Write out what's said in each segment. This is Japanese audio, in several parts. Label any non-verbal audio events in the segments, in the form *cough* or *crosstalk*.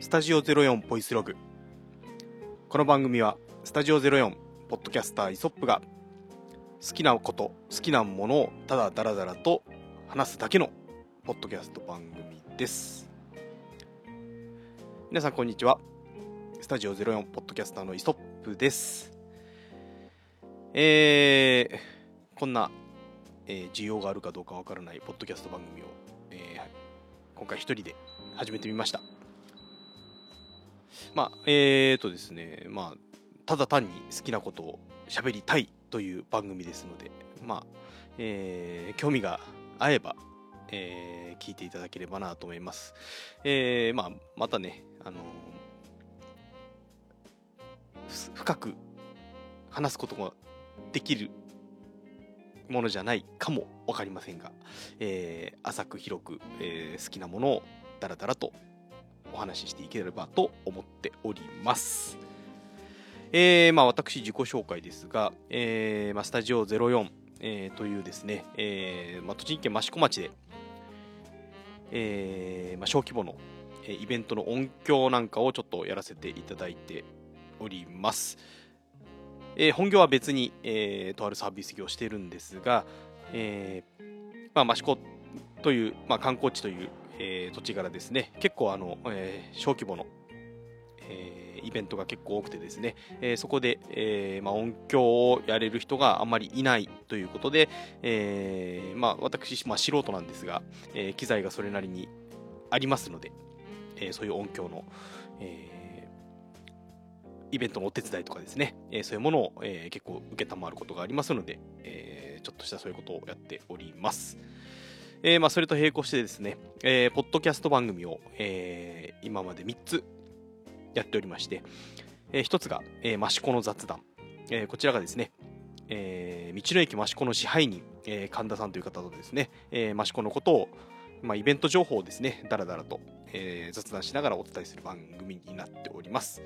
スタジオ04ボイスログ。この番組はスタジオ04ポッドキャスターイソップが好きなこと好きなものをただダラダラと話すだけのポッドキャスト番組です。皆さんこんにちは。スタジオ04ポッドキャスターのイソップです。えー、こんな、えー、需要があるかどうかわからないポッドキャスト番組を、えー、今回一人で始めてみました。まあえーとですねまあただ単に好きなことを喋りたいという番組ですのでまあ、えー、興味が合えば、えー、聞いていただければなと思います、えー、まあまたねあの深く話すことができるものじゃないかも分かりませんが、えー、浅く広く、えー、好きなものをダラダラとお話ししていければと思っております。えー、まあ私自己紹介ですが、えーまあ、スタジオ04、えー、というですね、えーまあ、栃木県益子町で、えーまあ、小規模のイベントの音響なんかをちょっとやらせていただいております。えー、本業は別に、えー、とあるサービス業をしているんですが、えーまあ、益子という、まあ、観光地というえー、土地柄ですね、結構あの、えー、小規模の、えー、イベントが結構多くてですね、え、そこで、えまあ、音響をやれる人があんまりいないということで、えまあ、私、まあ、素人なんですが、え、機材がそれなりにありますので、え、そういう音響の、え、イベントのお手伝いとかですね、えー、そういうものを、えー、結構受けたまわることがありますので、えー、ちょっとしたそういうことをやっております。えー、まあ、それと並行してですね、えー、ポッドキャスト番組を、えー、今まで3つやっておりまして、えー、1つが、えー、益子の雑談、えー、こちらがですね、えー、道の駅益子の支配人、えー、神田さんという方とですね、えー、益子のことを、まあ、イベント情報をですね、だらだらと、えー、雑談しながらお伝えする番組になっております。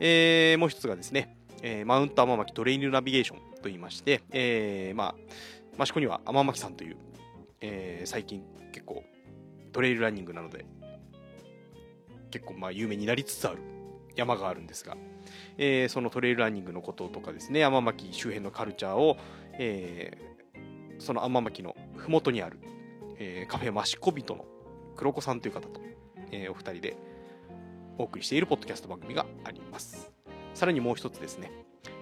えー、もう一つがですね、えー、マウント天巻トレイルナビゲーションと言いまして、えー、まあ、益子には天巻さんという、えー、最近結構トレイルランニングなので結構まあ有名になりつつある山があるんですが、えー、そのトレイルランニングのこととかですね天巻周辺のカルチャーを、えー、その天巻の麓にある、えー、カフェマシコビトの黒子さんという方と、えー、お二人でお送りしているポッドキャスト番組があります。さらにもう一つですね、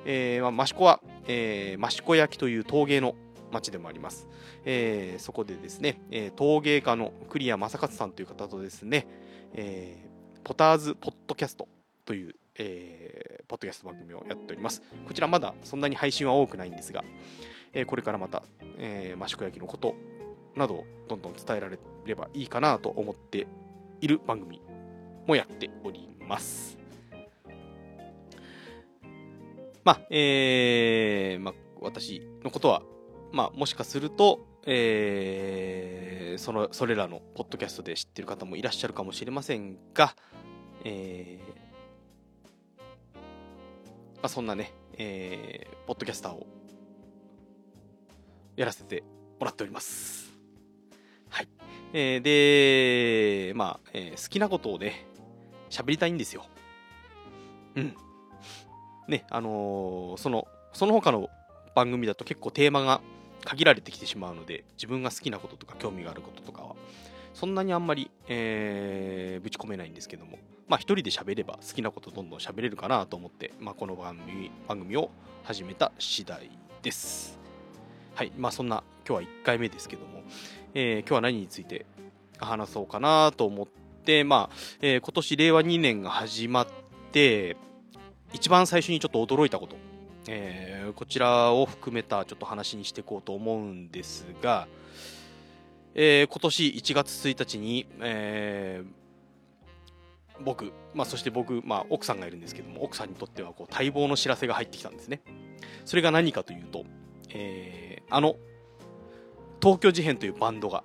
えーまあ、益子は、えー、益子焼という陶芸の町でもあります。えー、そこでですね、えー、陶芸家の栗谷正勝さんという方とですね、えー、ポターズポッドキャストという、えー、ポッドキャスト番組をやっております。こちらまだそんなに配信は多くないんですが、えー、これからまた、えー、益子焼きのことなどをどんどん伝えられればいいかなと思っている番組もやっております。まあ、えー、まあ、私のことはまあ、もしかすると、えー、そのそれらのポッドキャストで知ってる方もいらっしゃるかもしれませんが、えーまあ、そんなね、えー、ポッドキャスターをやらせてもらっております。はい。えー、で、まあ、えー、好きなことをね、喋りたいんですよ。うん。ね、あのー、その、その他の番組だと結構テーマが限られてきてしまうので自分が好きなこととか興味があることとかはそんなにあんまり、えー、ぶち込めないんですけどもまあ一人で喋れば好きなことどんどん喋れるかなと思って、まあ、この番組番組を始めた次第です。はいまあそんな今日は1回目ですけども、えー、今日は何について話そうかなと思ってまあ、えー、今年令和2年が始まって一番最初にちょっと驚いたこと。えー、こちらを含めたちょっと話にしていこうと思うんですが、えー、今年1月1日に、えー、僕、まあ、そして僕、まあ、奥さんがいるんですけども奥さんにとってはこう待望の知らせが入ってきたんですね。それが何かというと、えー、あの東京事変というバンドが、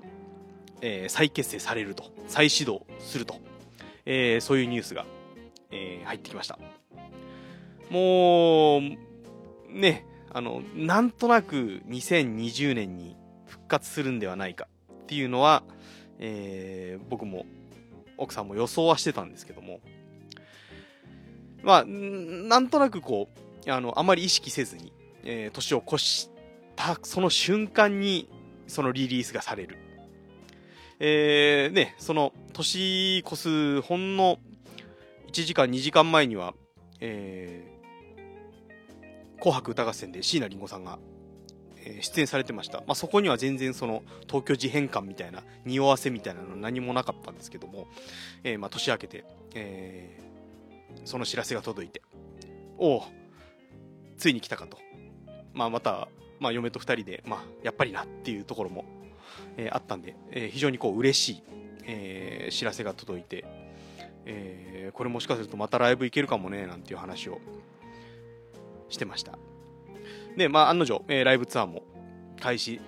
えー、再結成されると再始動すると、えー、そういうニュースが、えー、入ってきました。もうね、あの、なんとなく2020年に復活するんではないかっていうのは、えー、僕も奥さんも予想はしてたんですけども、まあ、なんとなくこう、あの、あまり意識せずに、えー、年を越したその瞬間に、そのリリースがされる。えー、ね、その、年越すほんの1時間、2時間前には、えー、紅白歌合戦で椎名林檎さんが、えー、出演されてました。まあ、そこには全然その、東京事変館みたいな、匂わせみたいなの何もなかったんですけども、えー、まあ、年明けて、えー、その知らせが届いて、おお、ついに来たかと。まあ、また、まあ、嫁と2人で、まあ、やっぱりなっていうところも、えー、あったんで、えー、非常にこう嬉しい、えー、知らせが届いて、えー、これもしかするとまたライブ行けるかもねなんていう話をしてました。でまあ案の定、えー、ライブツアーも開始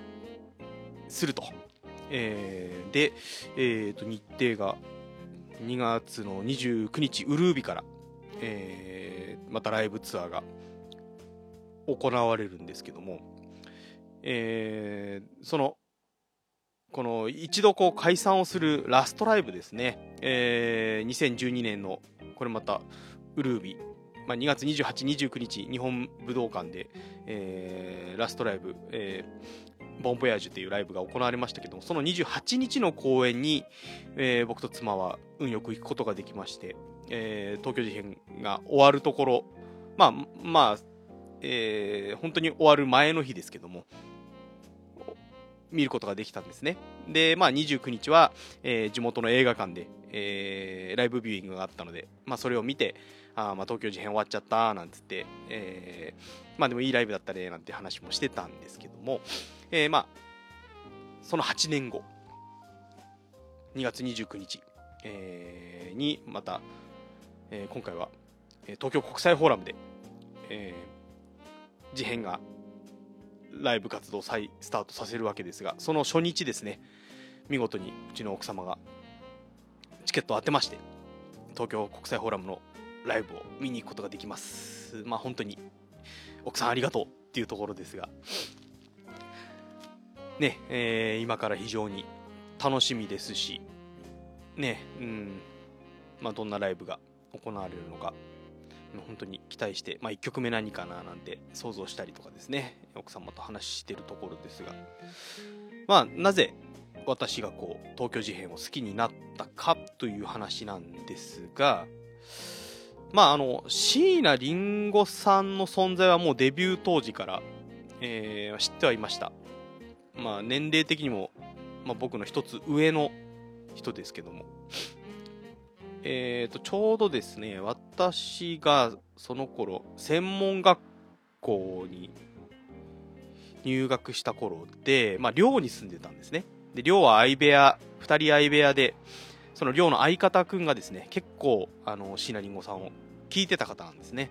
すると、えー、で、えー、と日程が2月の29日ウルービから、えー、またライブツアーが行われるんですけども、えー、そのこの一度こう解散をするラストライブですね、えー、2012年のこれまたウルービまあ、2月28、29日、日本武道館で、えー、ラストライブ、えー、ボンボヤージュというライブが行われましたけども、その28日の公演に、えー、僕と妻は運よく行くことができまして、えー、東京事変が終わるところ、まあ、まあ、えー、本当に終わる前の日ですけども、見ることができたんですね。で、まあ、29日は、えー、地元の映画館で、えー、ライブビューイングがあったので、まあ、それを見て、あまあ、東京事変終わっちゃったなんつって、えー、まあでもいいライブだったねなんて話もしてたんですけども、えー、まあ、その8年後、2月29日、えー、にまた、えー、今回は、東京国際フォーラムで、えー、事変がライブ活動再スタートさせるわけですが、その初日ですね、見事にうちの奥様がチケットを当てまして、東京国際フォーラムのライブを見に行くことができます。まあ本当に、奥さんありがとうっていうところですが、ね、えー、今から非常に楽しみですし、ね、うん、まあどんなライブが行われるのか、本当に期待して、まあ、1曲目何かななんて想像したりとかですね。奥様と話してるところですが。まあなぜ私がこう東京事変を好きになったかという話なんですがまああの椎名林檎さんの存在はもうデビュー当時から、えー、知ってはいましたまあ年齢的にも、まあ、僕の一つ上の人ですけどもえーと、ちょうどですね、私がその頃、専門学校に入学した頃で、まあ、寮に住んでたんですね。で、寮は相部屋、二人相部屋で、その寮の相方くんがですね、結構、あの、椎名林檎さんを聴いてた方なんですね。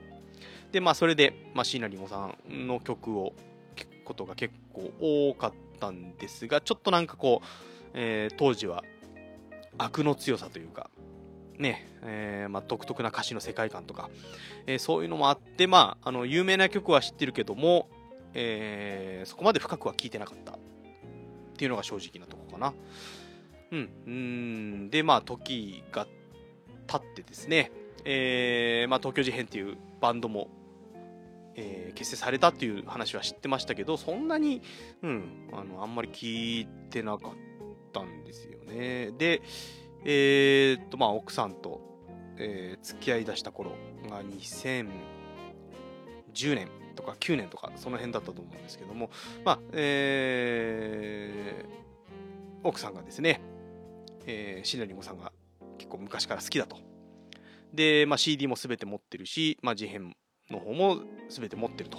で、まあ、それで、まあ、椎名林檎さんの曲を聴くことが結構多かったんですが、ちょっとなんかこう、えー、当時は悪の強さというか、ね、えー、まあ、独特な歌詞の世界観とか、えー、そういうのもあって、まあ、あの、有名な曲は知ってるけども、えー、そこまで深くは聴いてなかったっていうのが正直なとこかな。うん。うんで、まあ、時が経ってですね、えー、まあ、東京事変っていうバンドも、えー、結成されたっていう話は知ってましたけど、そんなに、うん、あの、あんまり聞いてなかったんですよね。で、えー、っと、まあ、奥さんと、えー、付き合いだした頃が2010年とか9年とか、その辺だったと思うんですけども、まあ、えー、奥さんがですね、えー、シナリモさんが結構昔から好きだと。で、まあ、CD も全て持ってるし、まあ、事変の方も全て持ってると。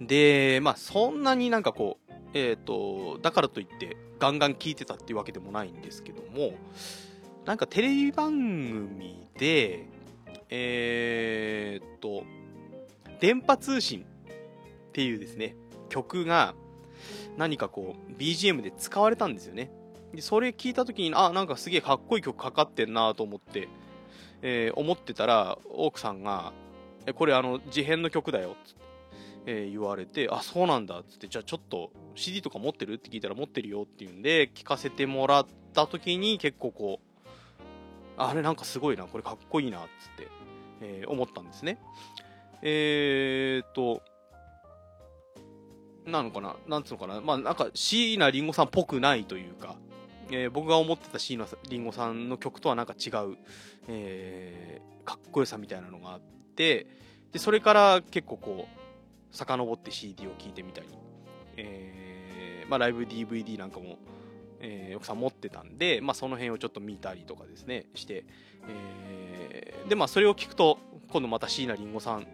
で、まあ、そんなになんかこう、えっ、ー、と、だからといってガンガン聞いてたっていうわけでもないんですけども、なんかテレビ番組で、えっ、と、電波通信っていうですね、曲が何かこう BGM で使われたんですよね。で、それ聞いた時に、あ、なんかすげえかっこいい曲かかってんなと思って、えー、思ってたら、奥さんが、え、これあの、事変の曲だよ、つって。えー、言われて、あ、そうなんだっつって、じゃあちょっと CD とか持ってる？って聞いたら持ってるよっていうんで、聞かせてもらった時に結構こう、あれなんかすごいなこれかっこいいなっつって、えー、思ったんですねえー、っとなのかななんつうのかなまあなんか椎名林檎さんっぽくないというか、えー、僕が思ってた椎名林檎さんの曲とはなんか違う、えー、かっこよさみたいなのがあってでそれから結構こう遡って CD を聴いてみたり、えーまあ、ライブ DVD なんかも、えー、奥さん持ってたんで、まあ、その辺をちょっと見たりとかですねして、えー、でまあそれを聞くと今度また椎名林檎さん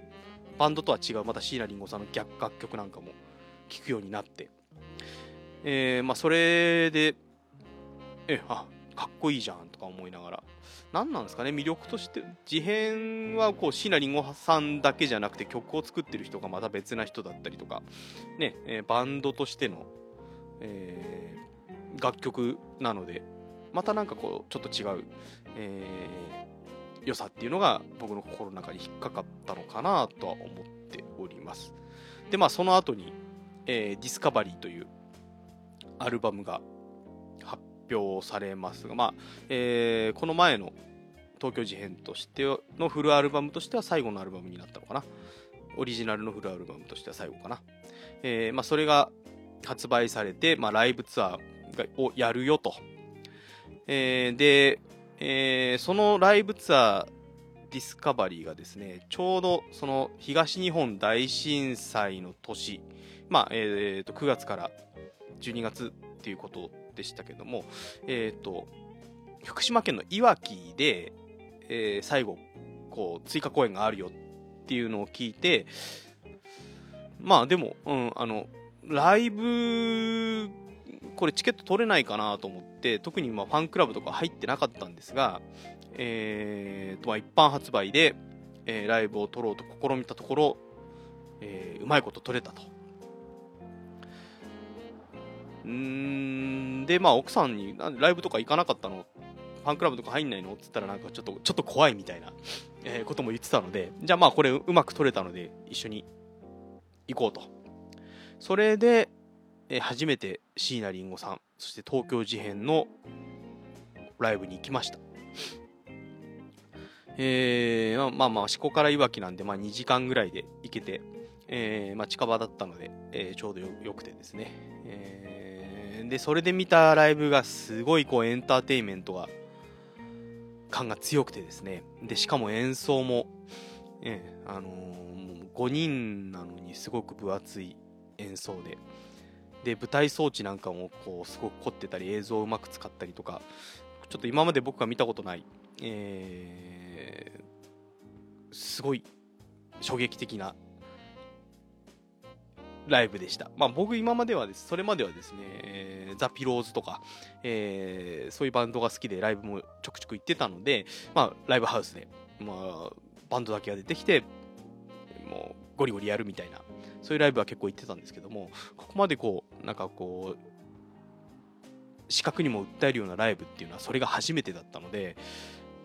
バンドとは違うまた椎名林檎さんの逆楽曲なんかも聞くようになって、えー、まあ、それで、え、あ、かっこいいじゃんとか思いながら、何なんですかね、魅力として、事変はこう椎名林檎さんだけじゃなくて曲を作ってる人がまた別な人だったりとか、ね、え、バンドとしての、えー、楽曲なので、またなんかこう、ちょっと違う、えー、良さっていうのが僕の心の中に引っかかったのかなとは思っております。で、まあその後に、えー、ディスカバリーというアルバムが表されますが、まあえー、この前の東京事変としてのフルアルバムとしては最後のアルバムになったのかな。オリジナルのフルアルバムとしては最後かな。えー、まあ、それが発売されて、まあ、ライブツアーをやるよと。えー、で、えー、そのライブツアーディスカバリーがですね、ちょうどその東日本大震災の年まあ、えー、と9月から12月っていうことでしたけども、えっ、ー、と、福島県のいわきで、えー、最後、こう、追加公演があるよっていうのを聞いて、まあでも、うん、あの、ライブ、これチケット取れないかなと思って、特にまファンクラブとか入ってなかったんですが、えーと、まあ一般発売で、えー、ライブを取ろうと試みたところ、えー、うまいこと取れたと。ん。で、まあ、奥さんに、ライブとか行かなかったの？ファンクラブとか入んないの？っつったらなんかちょっと、ちょっと怖いみたいな、えー、ことも言ってたので、じゃあまあこれうまく撮れたので一緒に行こうと。それで、えー、初めて椎名林檎さん、そして東京事変のライブに行きました。えー、まあまあ、四股からいわきなんで、まあ2時間ぐらいで行けて、えー、まあ近場だったので、えー、ちょうどよよくてですね、えーでそれで見たライブがすごいこうエンターテインメントが感が強くてですね。でしかも演奏も、えあのー、5人なのにすごく分厚い演奏で。で舞台装置なんかもこうすごく凝ってたり映像をうまく使ったりとかちょっと今まで僕が見たことない、えー、すごい衝撃的なライブでした。まあ僕今まではです、それまではですね、えー、ザ・ピローズとか、えー、そういうバンドが好きでライブもちょくちょく行ってたので、まあライブハウスで、まあバンドだけが出てきて、もうゴリゴリやるみたいな、そういうライブは結構行ってたんですけども、ここまでこう、なんかこう、視覚にも訴えるようなライブっていうのはそれが初めてだったので、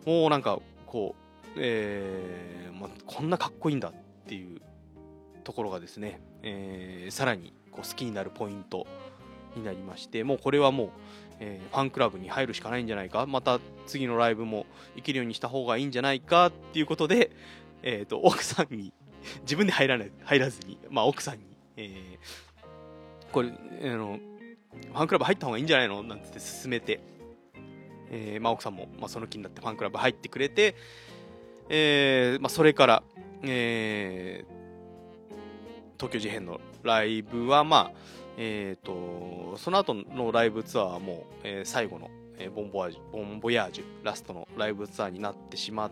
もうなんかこう、えー、まあ、こんなかっこいいんだっていうところがですね、えー、さらにこう好きになるポイントになりましてもうこれはもう、えー、ファンクラブに入るしかないんじゃないかまた次のライブも行けるようにした方がいいんじゃないかっていうことで、えーと、奥さんに自分で入らない入らずに、まあ、奥さんに、えー、これ、あのファンクラブ入った方がいいんじゃないの？なんて勧めて、えーまあ、奥さんも、まあ、その気になってファンクラブ入ってくれて、えーまあ、それから、えー、東京事変のライブは、まあ、えっ、ー、と、その後のライブツアーはもう、えー、最後の、えー、ボンボヤージュ、ボンボヤージュ、ラストのライブツアーになってしまっ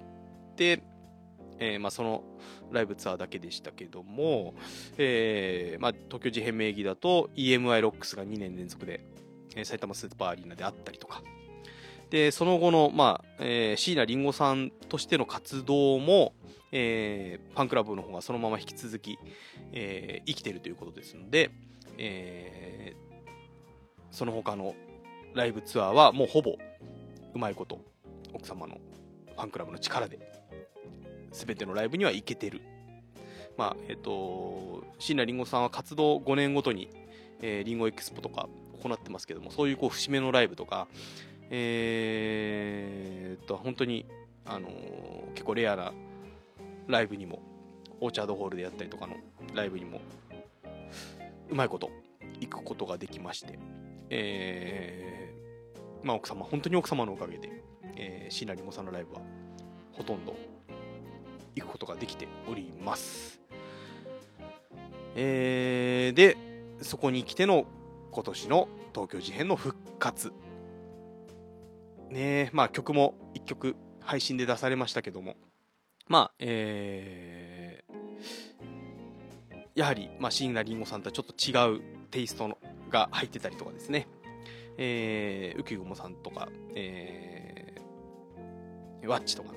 て、えー、まあ、そのライブツアーだけでしたけども、えー、まあ、東京事変名義だと EMI ロックスが2年連続で、えー、埼玉スーパーアリーナであったりとか、で、その後の、まあ、えー、椎名林檎さんとしての活動も、えー、ファンクラブの方がそのまま引き続き、えー、生きてるということですので、えー、その他のライブツアーはもうほぼうまいこと奥様のファンクラブの力で全てのライブには行けてる。まあえっ、ー、と椎名林檎さんは活動5年ごとに、えー、リンゴエクスポとか行ってますけどもそういうこう節目のライブとか、えー、と本当に、あのー、結構レアなライブにもオーチャードホールでやったりとかのライブにもうまいこと行くことができまして、えー、まあ奥様本当に奥様のおかげで、えー、椎名林檎さんのライブはほとんど行くことができております。えー、で、そこに来ての今年の東京事変の復活。ねえまあ曲も1曲配信で出されましたけども、まあ、えー、やはり、まあ、椎名林檎さんとはちょっと違うテイストのが入ってたりとかですね、えー、浮雲さんとか、えー、ワッチとかの、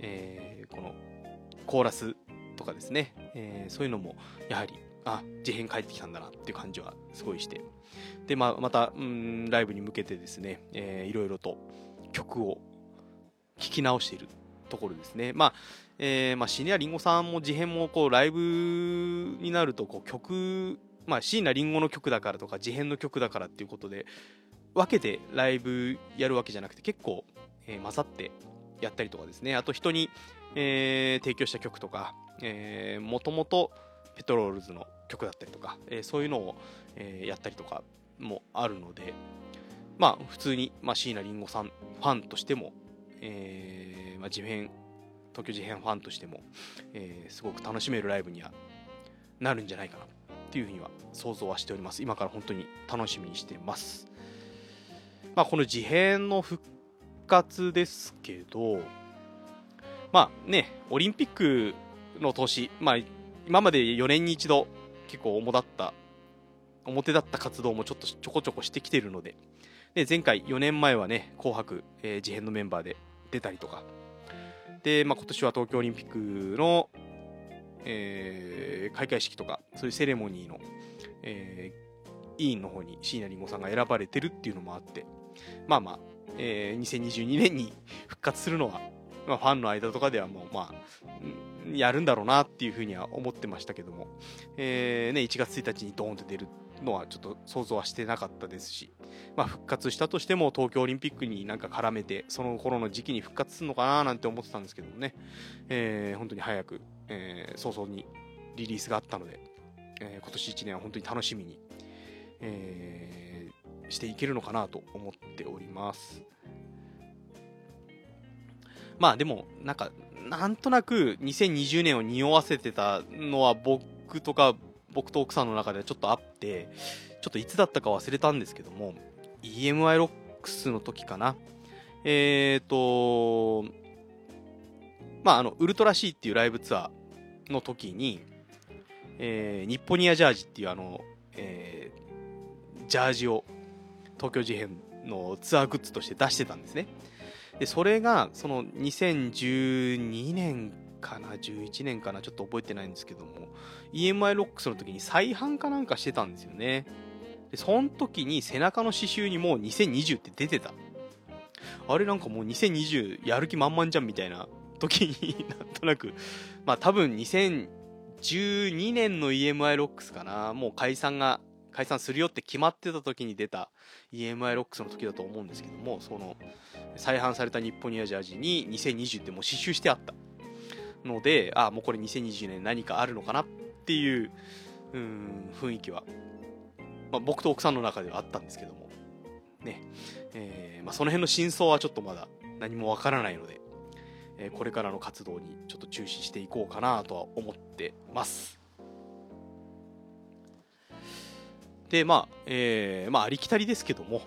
えー、このコーラスとかですね、えー、そういうのもやはりあ事変帰ってきたんだなっていう感じはすごいして。で、まあ、またうんライブに向けてですね、えー、いろいろと曲を聴き直している。ところですね。まあえー、まあ、シネアリンゴさんも事変もこうライブになるとこう曲まあ椎名林檎の曲だからとか事変の曲だからっていうことで分けてライブやるわけじゃなくて結構、えー、混ざってやったりとかですね。あと人に、えー、提供した曲とかもともとペトロールズの曲だったりとか、えー、そういうのを、えー、やったりとかもあるので、まあ、普通に、まあ、椎名林檎さんファンとしても、えーまあ、事変東京事変ファンとしても、えー、すごく楽しめるライブにはなるんじゃないかなっていうふうには想像はしております。今から本当に楽しみにしてます、まあ、この事変の復活ですけどまあねオリンピックの年、まあ、今まで4年に一度結構主だった表だった活動もちょっとちょこちょこしてきてるのでで前回4年前はね紅白、えー、事変のメンバーで出たりとか。で、まあ、今年は東京オリンピックの、えー、開会式とかそういうセレモニーの、えー、委員の方に椎名林檎さんが選ばれてるっていうのもあってまあまあ、えー、2022年に *laughs* 復活するのはまあ、ファンの間とかではもう、まあ、やるんだろうなっていうふうには思ってましたけども、えーね、1月1日にドーンと出るのはちょっと想像はしてなかったですし、まあ、復活したとしても東京オリンピックになんか絡めてその頃の時期に復活するのかななんて思ってたんですけどもね、えー、本当に早く、えー、早々にリリースがあったので、えー、今年1年は本当に楽しみに、えー、していけるのかなと思っております。まあでも、なんか、なんとなく2020年を匂わせてたのは僕とか、僕と奥さんの中ではちょっとあって、ちょっといつだったか忘れたんですけども、EMI ロックスの時かな。えっ、ー、と、まあ、あの、ウルトラ C っていうライブツアーの時に、えー、ニッポニアジャージっていうあの、えー、ジャージを東京事変のツアーグッズとして出してたんですね。でそれがその2012年かな11年かなちょっと覚えてないんですけども。EMI ロックスの時に再販かなんかしてたんですよね。でその時に背中の刺繍にもう2020って出てた。あれなんかもう2020やる気満々じゃんみたいな *laughs* 時になんとなく。まあ多分2012年の EMI ロックスかな。もう解散が解散するよって決まってた時に出た EMI ロックスの時だと思うんですけどもその再販された日本ニアジャージに2020ってもう刺繍してあった。のであもうこれ2020年何かあるのかなっていううん雰囲気は、まあ、僕と奥さんの中ではあったんですけども。ね。えーまあ、その辺の真相はちょっとまだ何もわからないので、えー、これからの活動にちょっと注視していこうかなとは思ってます。でまあ、えー、まあありきたりですけども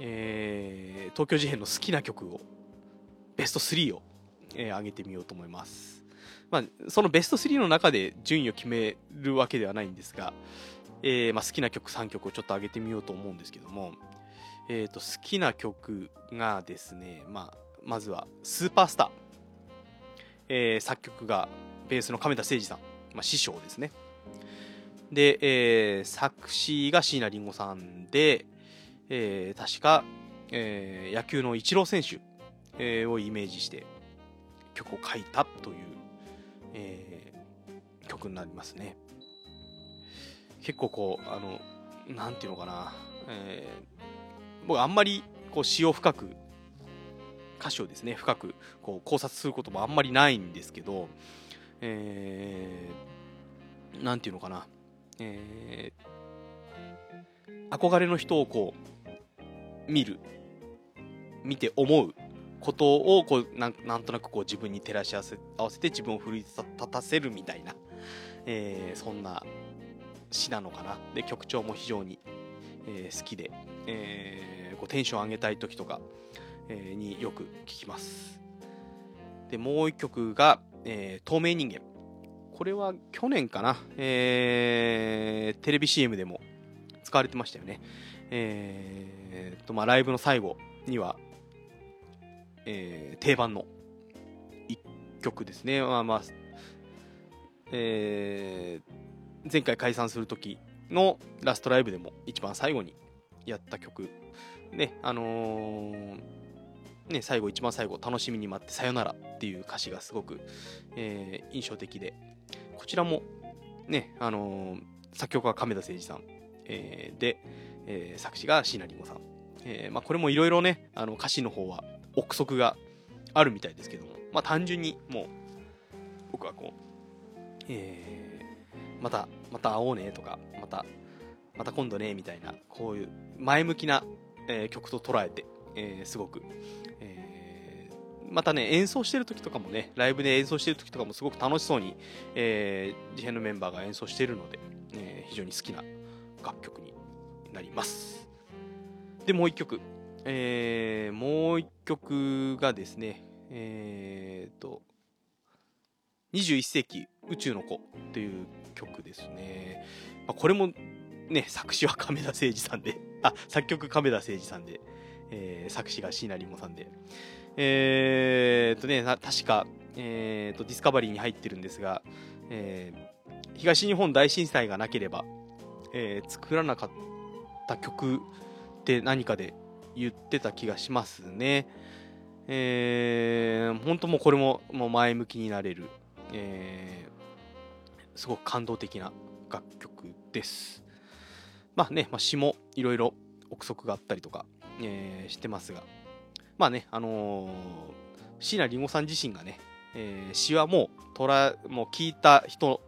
えー、東京事変の好きな曲をベスト3を、えー、上げてみようと思います、まあ、そのベスト3の中で順位を決めるわけではないんですが、えーまあ、好きな曲3曲をちょっと上げてみようと思うんですけども、えーと、好きな曲がですね、まあ、まずは「スーパースター」えー、作曲がベースの亀田誠二さん、まあ、師匠ですね。で、えー、作詞が椎名林檎さんで、えー、確か、えー、野球のイチロー選手、えー、をイメージして曲を書いたという、えー、曲になりますね。結構こう、あの、なんていうのかな、えー、僕あんまりこう詩を深く歌詞をですね深くこう考察することもあんまりないんですけど、えー、なんていうのかな、えー、憧れの人をこう見る見て思うことをこうなんなんとなくこう自分に照らし合わせ合わせて自分を奮い立たせるみたいな、えー、そんな詩なのかな。で曲調も非常に、えー、好きで、えー、こうテンション上げたい時とか、えー、によく聴きます。でもう一曲が、えー、透明人間。これは去年かな、えー、テレビ CM でも使われてましたよね。えー、とまあライブの最後にはえー、定番の一曲ですね。まあまあ、えー、前回解散する時のラストライブでも一番最後にやった曲。ね、あのー、ね、最後、一番最後、楽しみに待ってさよならっていう歌詞がすごく、えー、印象的で、こちらも、ね、あのー、作曲は亀田誠二さん、えー、で、えー、作詞が椎名林檎さん。えーまあ、これもいろいろね、あの歌詞の方は憶測があるみたいですけども、まあ、単純にもう僕はこう、えー、またまた会おうねとかまたまた今度ねみたいなこういう前向きな、えー、曲と捉えて、えー、すごく、えー、またね演奏してる時とかもねライブで演奏してる時とかもすごく楽しそうに、えー、事変のメンバーが演奏してるので、えー、非常に好きな楽曲になります。でもう一曲。えー、もう一曲がですね、えーと、21世紀宇宙の子という曲ですね。まあ、これもね、作詞は亀田誠二さんで、あ、作曲亀田誠二さんで、えー、作詞が椎名林檎さんで。えーとね、確か、えーと、ディスカバリーに入ってるんですが、えー、東日本大震災がなければ、えー、作らなかった曲って何かで言ってた気がしますね。えー、本当もうこれももう前向きになれる、えー、すごく感動的な楽曲です。まあね、まあ、詩もいろいろ憶測があったりとか、えー、してますが、まあね、あのー、椎名林檎さん自身がね、えー、詩はもう捉、もう聞いた人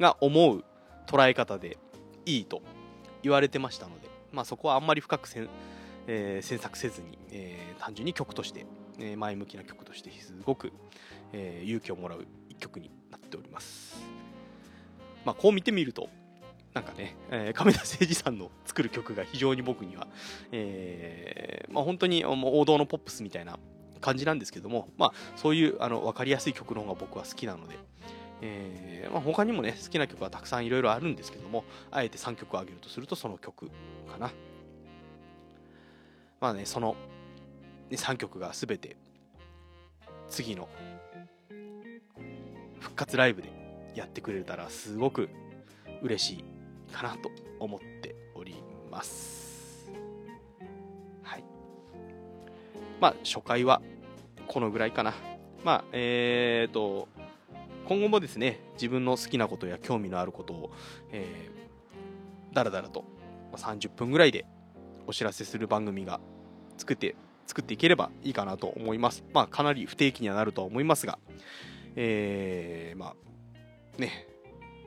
が思う捉え方でいいと言われてましたので、まあそこはあんまり深くせんえー、詮索せずに、えー、単純に曲として、えー、前向きな曲としてすごく、えー、勇気をもらう一曲になっております。まあ、こう見てみると、なんかね、えー、亀田誠二さんの作る曲が非常に僕には、えー、まあ、本当に王道のポップスみたいな感じなんですけども、まあ、そういうあの分かりやすい曲の方が僕は好きなので、えーまあ、他にもね好きな曲はたくさんいろいろあるんですけどもあえて3曲を挙げるとするとその曲かなまあね、その、ね、3曲が全て次の復活ライブでやってくれたらすごく嬉しいかなと思っております。はい。まあ、初回はこのぐらいかな。まあ、えーと、今後もですね、自分の好きなことや興味のあることを、えー、だらだらと30分ぐらいでお知らせする番組が作って作っていければいいかなと思います。まあ、かなり不定期にはなるとは思いますが、えー、まあ、ね、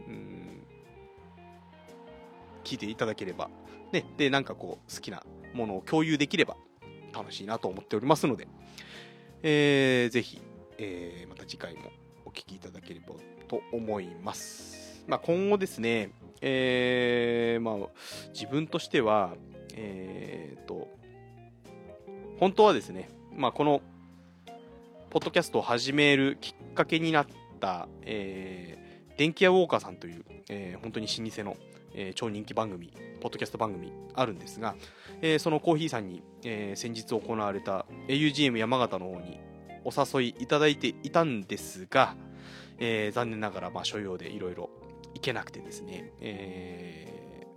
うん、聞いていただければ、ね、で、なんかこう、好きなものを共有できれば楽しいなと思っておりますので、えー、ぜひ、えー、また次回もお聴きいただければと思います。まあ、今後ですね、えー、まあ、自分としては、えー、と、本当はですね、まあ、このポッドキャストを始めるきっかけになった、えー、電気屋ウォーカーさんという、えー、本当に老舗の、えー、超人気番組、ポッドキャスト番組あるんですが、えー、そのコーヒーさんに、えー、先日行われた augm 山形の方にお誘いいただいていたんですが、えー、残念ながら、まあ、所要でいろいろ行けなくてですね、え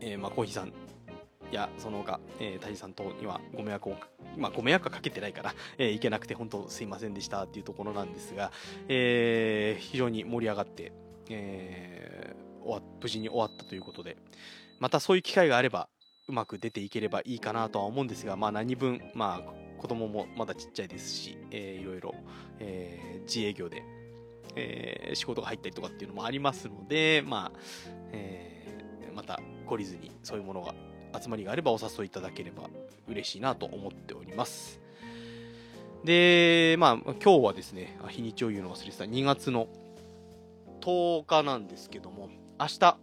ーえーまあ、コーヒーさんや、その他、えー、タジさん等にはご迷惑を、まあ、ご迷惑はかけてないから、えー、いけなくて本当すいませんでしたっていうところなんですが、えー、非常に盛り上がって、えー、無事に終わったということで、またそういう機会があれば、うまく出ていければいいかなとは思うんですが、まあ、何分、まあ、子供もまだちっちゃいですし、えー、いろいろ、えー、自営業で、えー、仕事が入ったりとかっていうのもありますので、まあえー、また懲りずにそういうものが集まりがあればお誘いいただければ嬉しいなと思っております。で、まあ、今日はですね、日にちを言うの忘れてた2月の10日なんですけども、明日、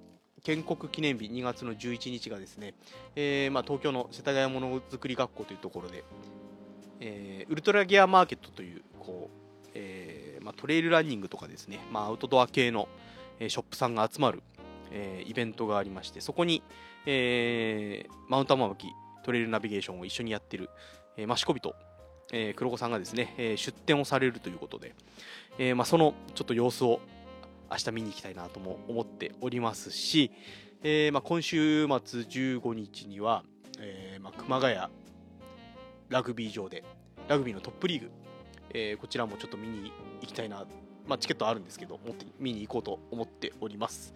建国記念日2月の11日がですね、えー、まあ、東京の世田谷ものづくり学校というところで、えー、ウルトラギアマーケットというこう、えー、まあ、トレイルランニングとかですね、まあ、アウトドア系の、えショップさんが集まる、えイベントがありましてそこに、えマウンタンマーキトレイルナビゲーションを一緒にやってる、えー、益子人、えー、黒子さんがですね、え出店をされるということで、えまあ、そのちょっと様子を明日見に行きたいなとも思っておりますし、えー、まあ、今週末15日には、えー、まあ、熊谷ラグビー場でラグビーのトップリーグ、えー、こちらもちょっと見に行きたいな、まあ、チケットあるんですけど持って見に行こうと思っております、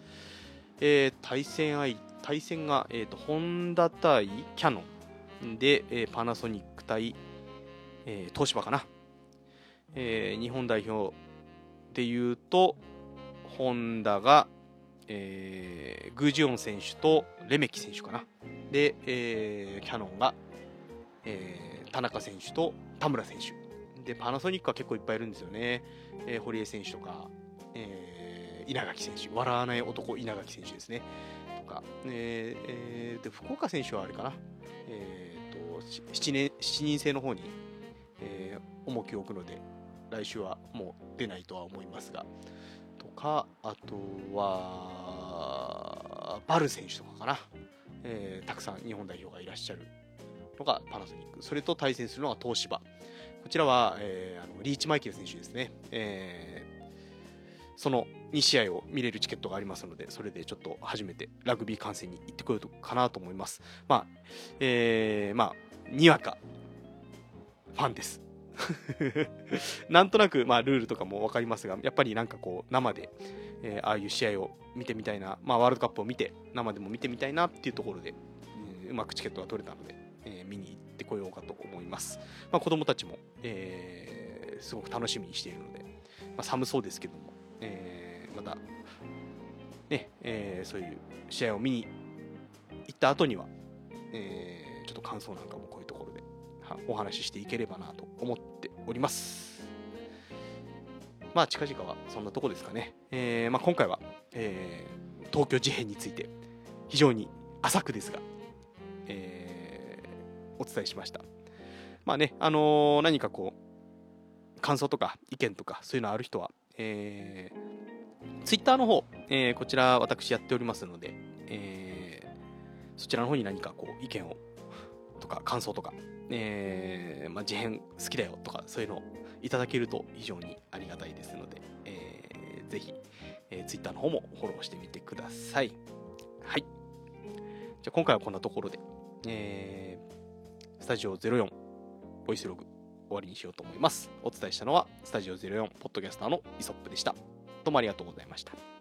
え対戦相対戦が、えーと、ホンダ対キャノンで、えパナソニック対、え東芝かな、え日本代表でいうと、ホンダが、えー、グージオン選手とレメキ選手かな。で、えー、キャノンが、えー、田中選手と田村選手。で、パナソニックは結構いっぱいいるんですよね。えー、堀江選手とか、えー、稲垣選手。笑わない男、稲垣選手ですね。とか、えーえー、で、福岡選手はあれかな。えーと、7, 年7人制の方に、えー、重きを置くので、来週はもう出ないとは思いますが、とかあとはバル選手とかかな、えー、たくさん日本代表がいらっしゃるのがパナソニックそれと対戦するのが東芝こちらは、えー、あのリーチマイケル選手ですね、えー、その2試合を見れるチケットがありますのでそれでちょっと初めてラグビー観戦に行ってこようかなと思いますまあえー、まあにわかファンです *laughs* なんとなく、まあ、ルールとかも分かりますが、やっぱりなんかこう、生で、えー、ああいう試合を見てみたいな、まあ、ワールドカップを見て、生でも見てみたいなっていうところで、うまくチケットが取れたので、えー、見に行ってこようかと思います。まあ、子供たちも、えー、すごく楽しみにしているので、まあ、寒そうですけども、えー、また、ね、えー、そういう試合を見に行った後には、えー、ちょっと感想なんかもこういうところでお話ししていければなと思っております。まあ近々はそんなとこですかね。えー、まあ、今回は、えー、東京事変について非常に浅くですが、えー、お伝えしました。まあね、あの、何かこう、感想とか意見とかそういうのある人は、えー、ツイッターの方、えー、こちら私やっておりますので、えー、そちらの方に何かこう意見をとか感想とかえー、まあ、事変好きだよとかそういうのをいただけると非常にありがたいですので、えー、ぜひ、えー、Twitter の方もフォローしてみてください。はい。じゃあ今回はこんなところで、えー、スタジオ04ボイスログ終わりにしようと思います。お伝えしたのはスタジオ04ポッドキャスターのイソップでした。どうもありがとうございました。